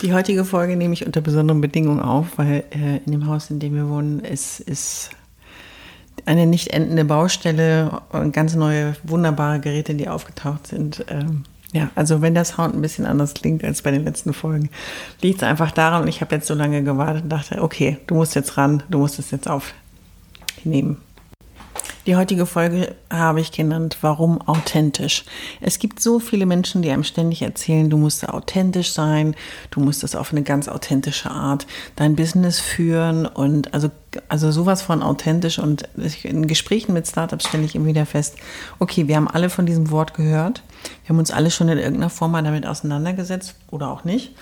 Die heutige Folge nehme ich unter besonderen Bedingungen auf, weil äh, in dem Haus, in dem wir wohnen, ist, ist eine nicht endende Baustelle und ganz neue, wunderbare Geräte, die aufgetaucht sind. Ähm, ja, also wenn der Sound ein bisschen anders klingt als bei den letzten Folgen, liegt es einfach daran, ich habe jetzt so lange gewartet und dachte, okay, du musst jetzt ran, du musst es jetzt aufnehmen. Die heutige Folge habe ich genannt, warum authentisch. Es gibt so viele Menschen, die einem ständig erzählen, du musst authentisch sein, du musst es auf eine ganz authentische Art dein Business führen und also, also sowas von authentisch und in Gesprächen mit Startups stelle ich immer wieder fest, okay, wir haben alle von diesem Wort gehört, wir haben uns alle schon in irgendeiner Form mal damit auseinandergesetzt oder auch nicht.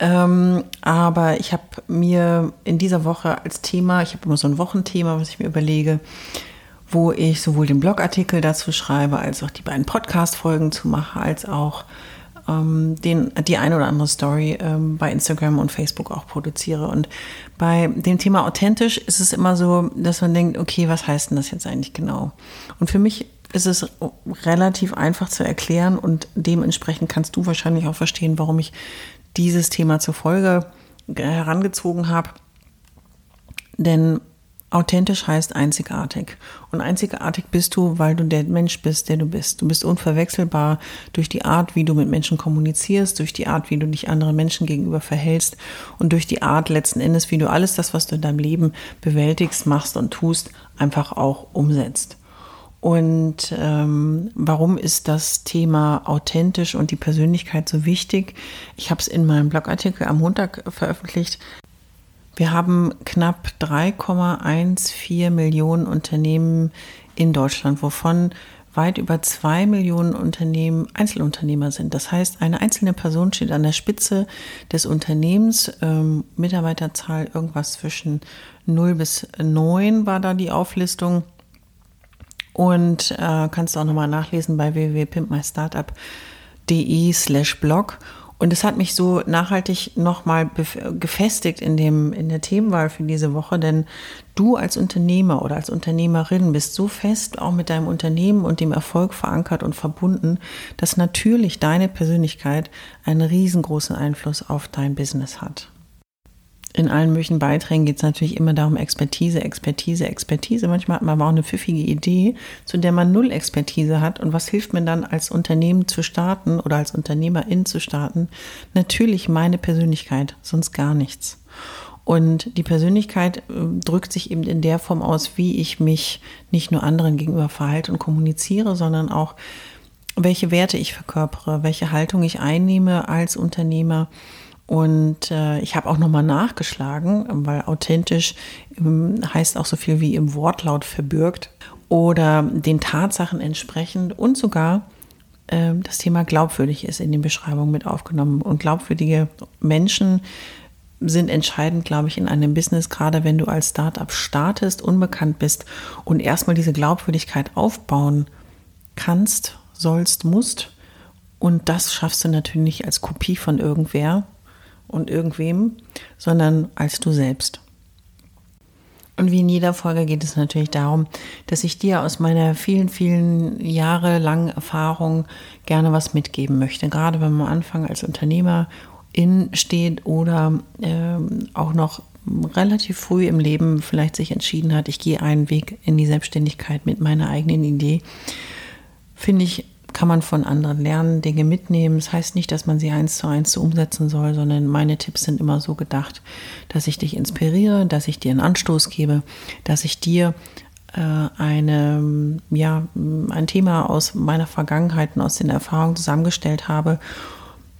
Ähm, aber ich habe mir in dieser Woche als Thema, ich habe immer so ein Wochenthema, was ich mir überlege, wo ich sowohl den Blogartikel dazu schreibe, als auch die beiden Podcast-Folgen zu mache, als auch ähm, den, die eine oder andere Story ähm, bei Instagram und Facebook auch produziere. Und bei dem Thema authentisch ist es immer so, dass man denkt, okay, was heißt denn das jetzt eigentlich genau? Und für mich ist es relativ einfach zu erklären und dementsprechend kannst du wahrscheinlich auch verstehen, warum ich dieses Thema zur Folge herangezogen habe. Denn Authentisch heißt einzigartig. Und einzigartig bist du, weil du der Mensch bist, der du bist. Du bist unverwechselbar durch die Art, wie du mit Menschen kommunizierst, durch die Art, wie du dich anderen Menschen gegenüber verhältst und durch die Art letzten Endes, wie du alles das, was du in deinem Leben bewältigst, machst und tust, einfach auch umsetzt. Und ähm, warum ist das Thema authentisch und die Persönlichkeit so wichtig? Ich habe es in meinem Blogartikel am Montag veröffentlicht. Wir haben knapp 3,14 Millionen Unternehmen in Deutschland, wovon weit über zwei Millionen Unternehmen Einzelunternehmer sind. Das heißt, eine einzelne Person steht an der Spitze des Unternehmens. Ähm, Mitarbeiterzahl irgendwas zwischen 0 bis 9 war da die Auflistung. Und äh, kannst du auch nochmal nachlesen bei www.pimpmystartup.de slash blog. Und es hat mich so nachhaltig nochmal gefestigt in, dem, in der Themenwahl für diese Woche, denn du als Unternehmer oder als Unternehmerin bist so fest auch mit deinem Unternehmen und dem Erfolg verankert und verbunden, dass natürlich deine Persönlichkeit einen riesengroßen Einfluss auf dein Business hat in allen möglichen Beiträgen geht es natürlich immer darum, Expertise, Expertise, Expertise. Manchmal hat man aber auch eine pfiffige Idee, zu der man null Expertise hat. Und was hilft mir dann als Unternehmen zu starten oder als Unternehmerin zu starten? Natürlich meine Persönlichkeit, sonst gar nichts. Und die Persönlichkeit äh, drückt sich eben in der Form aus, wie ich mich nicht nur anderen gegenüber verhalte und kommuniziere, sondern auch, welche Werte ich verkörpere, welche Haltung ich einnehme als Unternehmer und äh, ich habe auch nochmal nachgeschlagen, weil authentisch ähm, heißt auch so viel wie im Wortlaut verbürgt oder den Tatsachen entsprechend und sogar äh, das Thema glaubwürdig ist in den Beschreibungen mit aufgenommen. Und glaubwürdige Menschen sind entscheidend, glaube ich, in einem Business, gerade wenn du als Startup startest, unbekannt bist und erstmal diese Glaubwürdigkeit aufbauen kannst, sollst, musst. Und das schaffst du natürlich nicht als Kopie von irgendwer, und irgendwem, sondern als du selbst. Und wie in jeder Folge geht es natürlich darum, dass ich dir aus meiner vielen, vielen Jahre langen Erfahrung gerne was mitgeben möchte. Gerade wenn man am Anfang als Unternehmer in steht oder äh, auch noch relativ früh im Leben vielleicht sich entschieden hat, ich gehe einen Weg in die Selbstständigkeit mit meiner eigenen Idee, finde ich kann man von anderen lernen, Dinge mitnehmen. Das heißt nicht, dass man sie eins zu eins so umsetzen soll, sondern meine Tipps sind immer so gedacht, dass ich dich inspiriere, dass ich dir einen Anstoß gebe, dass ich dir äh, eine, ja, ein Thema aus meiner Vergangenheit und aus den Erfahrungen zusammengestellt habe,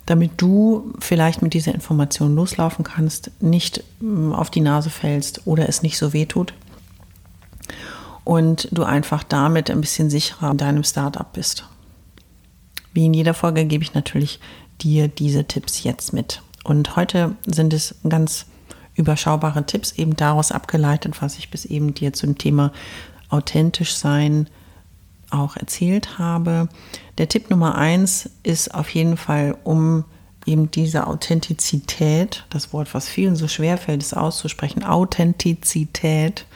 damit du vielleicht mit dieser Information loslaufen kannst, nicht mm, auf die Nase fällst oder es nicht so weh tut und du einfach damit ein bisschen sicherer in deinem Startup bist. Wie in jeder Folge gebe ich natürlich dir diese Tipps jetzt mit. Und heute sind es ganz überschaubare Tipps, eben daraus abgeleitet, was ich bis eben dir zum Thema authentisch sein auch erzählt habe. Der Tipp Nummer eins ist auf jeden Fall, um eben diese Authentizität, das Wort, was vielen so schwer fällt, es auszusprechen, Authentizität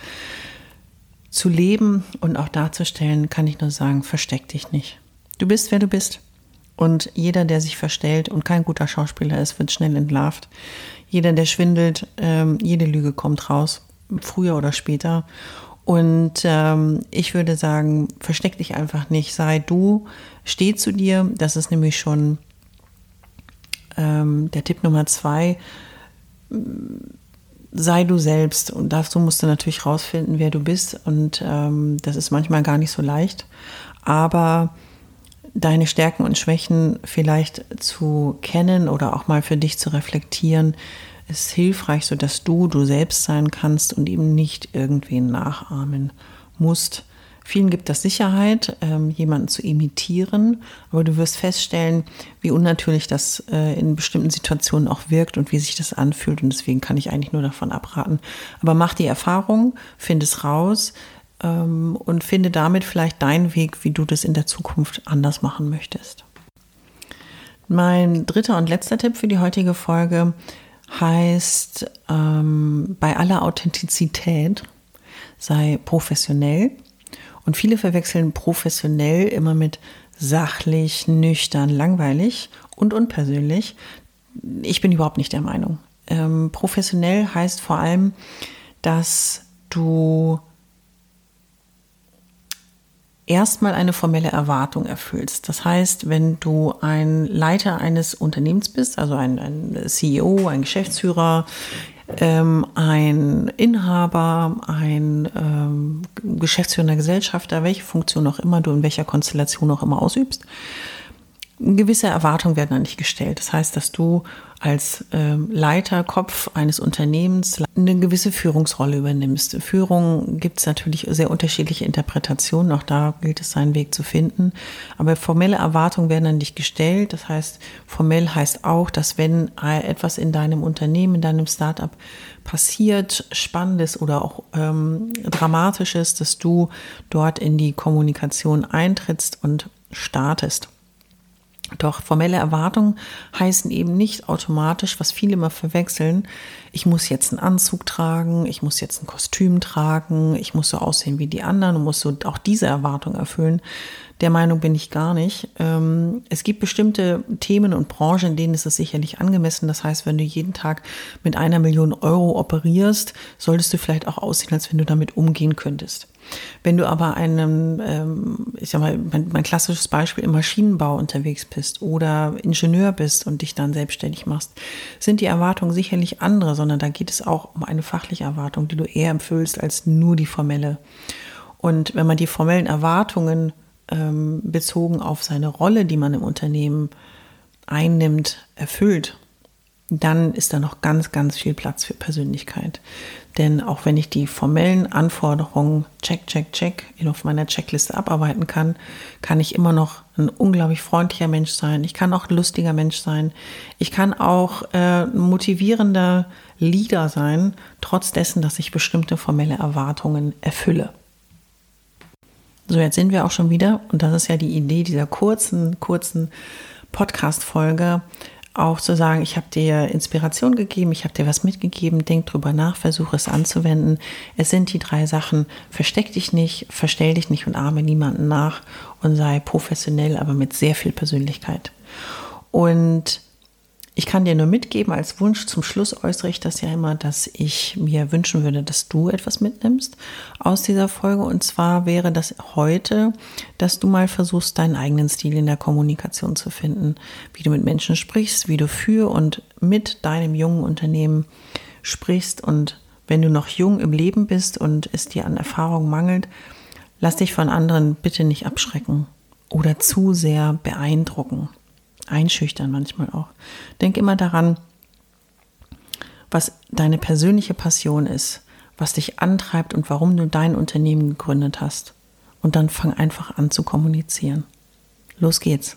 zu leben und auch darzustellen, kann ich nur sagen, versteck dich nicht. Du bist, wer du bist. Und jeder, der sich verstellt und kein guter Schauspieler ist, wird schnell entlarvt. Jeder, der schwindelt, ähm, jede Lüge kommt raus, früher oder später. Und ähm, ich würde sagen, versteck dich einfach nicht, sei du, steh zu dir. Das ist nämlich schon ähm, der Tipp Nummer zwei. Sei du selbst und dazu musst du natürlich rausfinden, wer du bist. Und ähm, das ist manchmal gar nicht so leicht. Aber deine Stärken und Schwächen vielleicht zu kennen oder auch mal für dich zu reflektieren, ist hilfreich, sodass du du selbst sein kannst und eben nicht irgendwen nachahmen musst. Vielen gibt das Sicherheit, ähm, jemanden zu imitieren, aber du wirst feststellen, wie unnatürlich das äh, in bestimmten Situationen auch wirkt und wie sich das anfühlt. Und deswegen kann ich eigentlich nur davon abraten. Aber mach die Erfahrung, find es raus ähm, und finde damit vielleicht deinen Weg, wie du das in der Zukunft anders machen möchtest. Mein dritter und letzter Tipp für die heutige Folge heißt, ähm, bei aller Authentizität sei professionell. Und viele verwechseln professionell immer mit sachlich, nüchtern, langweilig und unpersönlich. Ich bin überhaupt nicht der Meinung. Ähm, professionell heißt vor allem, dass du erstmal eine formelle Erwartung erfüllst. Das heißt, wenn du ein Leiter eines Unternehmens bist, also ein, ein CEO, ein Geschäftsführer, ähm, ein Inhaber, ein ähm, geschäftsführender Gesellschafter, welche Funktion auch immer du in welcher Konstellation auch immer ausübst, gewisse Erwartungen werden an dich gestellt. Das heißt, dass du als ähm, Leiter, Kopf eines Unternehmens eine gewisse Führungsrolle übernimmst. Führung gibt es natürlich sehr unterschiedliche Interpretationen. Auch da gilt es, seinen Weg zu finden. Aber formelle Erwartungen werden an dich gestellt. Das heißt, formell heißt auch, dass wenn etwas in deinem Unternehmen, in deinem Startup passiert, Spannendes oder auch ähm, Dramatisches, dass du dort in die Kommunikation eintrittst und startest. Doch formelle Erwartungen heißen eben nicht automatisch, was viele immer verwechseln, ich muss jetzt einen Anzug tragen, ich muss jetzt ein Kostüm tragen, ich muss so aussehen wie die anderen und muss so auch diese Erwartung erfüllen. Der Meinung bin ich gar nicht. Ähm, es gibt bestimmte Themen und Branchen, in denen ist es sicherlich angemessen. Das heißt, wenn du jeden Tag mit einer Million Euro operierst, solltest du vielleicht auch aussehen, als wenn du damit umgehen könntest. Wenn du aber einem, ähm, ich sag mal, mein, mein, klassisches Beispiel im Maschinenbau unterwegs bist oder Ingenieur bist und dich dann selbstständig machst, sind die Erwartungen sicherlich andere, sondern da geht es auch um eine fachliche Erwartung, die du eher erfüllst als nur die formelle. Und wenn man die formellen Erwartungen ähm, bezogen auf seine Rolle, die man im Unternehmen einnimmt, erfüllt, dann ist da noch ganz, ganz viel Platz für Persönlichkeit. Denn auch wenn ich die formellen Anforderungen check, check, check auf meiner Checkliste abarbeiten kann, kann ich immer noch ein unglaublich freundlicher Mensch sein. Ich kann auch ein lustiger Mensch sein. Ich kann auch äh, motivierender Leader sein, trotz dessen, dass ich bestimmte formelle Erwartungen erfülle. So, jetzt sind wir auch schon wieder, und das ist ja die Idee dieser kurzen, kurzen Podcast-Folge, auch zu sagen, ich habe dir Inspiration gegeben, ich habe dir was mitgegeben, denk drüber nach, versuche es anzuwenden. Es sind die drei Sachen, versteck dich nicht, verstell dich nicht und arme niemanden nach und sei professionell, aber mit sehr viel Persönlichkeit. Und ich kann dir nur mitgeben, als Wunsch zum Schluss äußere ich das ja immer, dass ich mir wünschen würde, dass du etwas mitnimmst aus dieser Folge. Und zwar wäre das heute, dass du mal versuchst, deinen eigenen Stil in der Kommunikation zu finden, wie du mit Menschen sprichst, wie du für und mit deinem jungen Unternehmen sprichst. Und wenn du noch jung im Leben bist und es dir an Erfahrung mangelt, lass dich von anderen bitte nicht abschrecken oder zu sehr beeindrucken, einschüchtern manchmal auch. Denk immer daran, was deine persönliche Passion ist, was dich antreibt und warum du dein Unternehmen gegründet hast. Und dann fang einfach an zu kommunizieren. Los geht's.